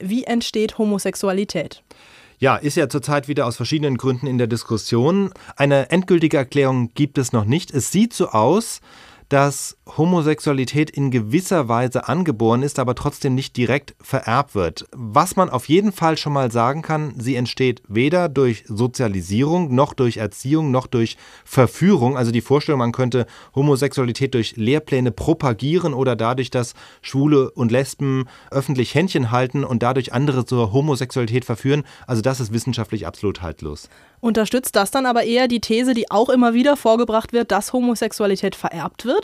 wie entsteht Homosexualität? Ja, ist ja zurzeit wieder aus verschiedenen Gründen in der Diskussion. Eine endgültige Erklärung gibt es noch nicht. Es sieht so aus, dass Homosexualität in gewisser Weise angeboren ist, aber trotzdem nicht direkt vererbt wird. Was man auf jeden Fall schon mal sagen kann, sie entsteht weder durch Sozialisierung, noch durch Erziehung, noch durch Verführung. Also die Vorstellung, man könnte Homosexualität durch Lehrpläne propagieren oder dadurch, dass Schwule und Lesben öffentlich Händchen halten und dadurch andere zur Homosexualität verführen. Also das ist wissenschaftlich absolut haltlos. Unterstützt das dann aber eher die These, die auch immer wieder vorgebracht wird, dass Homosexualität vererbt wird?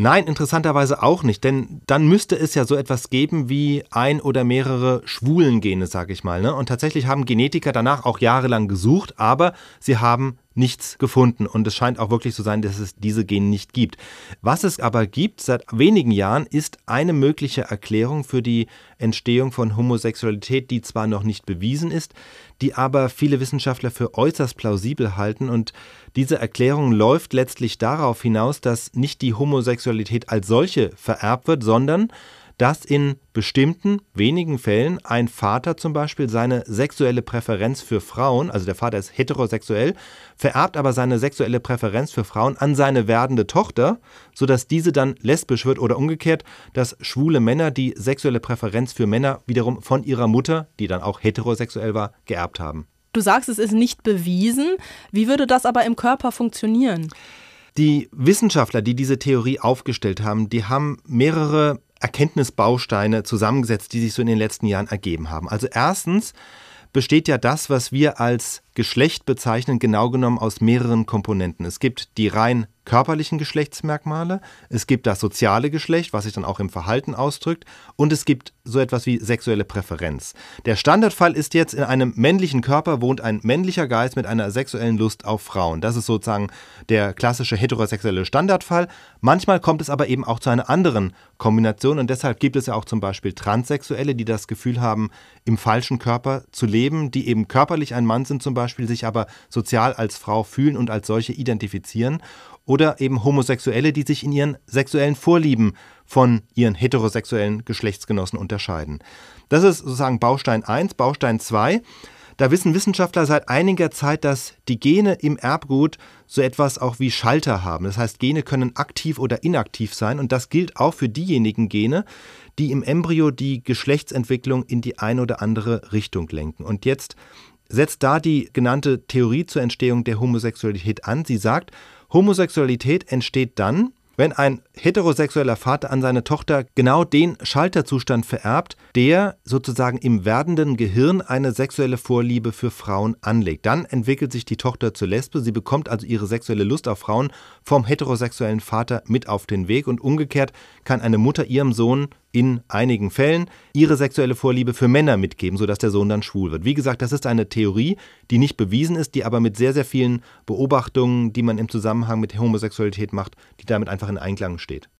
Nein, interessanterweise auch nicht, denn dann müsste es ja so etwas geben wie ein oder mehrere Schwulengene, sag ich mal. Ne? Und tatsächlich haben Genetiker danach auch jahrelang gesucht, aber sie haben nichts gefunden. Und es scheint auch wirklich zu sein, dass es diese Gene nicht gibt. Was es aber gibt seit wenigen Jahren, ist eine mögliche Erklärung für die Entstehung von Homosexualität, die zwar noch nicht bewiesen ist, die aber viele Wissenschaftler für äußerst plausibel halten. Und diese Erklärung läuft letztlich darauf hinaus, dass nicht die Homosexualität als solche vererbt wird, sondern dass in bestimmten wenigen Fällen ein Vater zum Beispiel seine sexuelle Präferenz für Frauen, also der Vater ist heterosexuell, vererbt aber seine sexuelle Präferenz für Frauen an seine werdende Tochter, sodass diese dann lesbisch wird oder umgekehrt, dass schwule Männer die sexuelle Präferenz für Männer wiederum von ihrer Mutter, die dann auch heterosexuell war, geerbt haben. Du sagst, es ist nicht bewiesen. Wie würde das aber im Körper funktionieren? Die Wissenschaftler, die diese Theorie aufgestellt haben, die haben mehrere Erkenntnisbausteine zusammengesetzt, die sich so in den letzten Jahren ergeben haben. Also erstens besteht ja das, was wir als Geschlecht bezeichnen, genau genommen aus mehreren Komponenten. Es gibt die rein körperlichen Geschlechtsmerkmale, es gibt das soziale Geschlecht, was sich dann auch im Verhalten ausdrückt, und es gibt so etwas wie sexuelle Präferenz. Der Standardfall ist jetzt, in einem männlichen Körper wohnt ein männlicher Geist mit einer sexuellen Lust auf Frauen. Das ist sozusagen der klassische heterosexuelle Standardfall. Manchmal kommt es aber eben auch zu einer anderen Kombination und deshalb gibt es ja auch zum Beispiel Transsexuelle, die das Gefühl haben, im falschen Körper zu leben, die eben körperlich ein Mann sind zum Beispiel, sich aber sozial als Frau fühlen und als solche identifizieren oder eben Homosexuelle, die sich in ihren sexuellen Vorlieben von ihren heterosexuellen Geschlechtsgenossen unterscheiden. Das ist sozusagen Baustein 1. Baustein 2. Da wissen Wissenschaftler seit einiger Zeit, dass die Gene im Erbgut so etwas auch wie Schalter haben. Das heißt, Gene können aktiv oder inaktiv sein und das gilt auch für diejenigen Gene, die im Embryo die Geschlechtsentwicklung in die eine oder andere Richtung lenken. Und jetzt setzt da die genannte Theorie zur Entstehung der Homosexualität an. Sie sagt, Homosexualität entsteht dann, wenn ein heterosexueller Vater an seine Tochter genau den Schalterzustand vererbt, der sozusagen im werdenden Gehirn eine sexuelle Vorliebe für Frauen anlegt. Dann entwickelt sich die Tochter zur Lesbe, sie bekommt also ihre sexuelle Lust auf Frauen vom heterosexuellen Vater mit auf den Weg und umgekehrt kann eine Mutter ihrem Sohn in einigen Fällen ihre sexuelle Vorliebe für Männer mitgeben, sodass der Sohn dann schwul wird. Wie gesagt, das ist eine Theorie, die nicht bewiesen ist, die aber mit sehr, sehr vielen Beobachtungen, die man im Zusammenhang mit Homosexualität macht, die damit einfach in Einklang steht.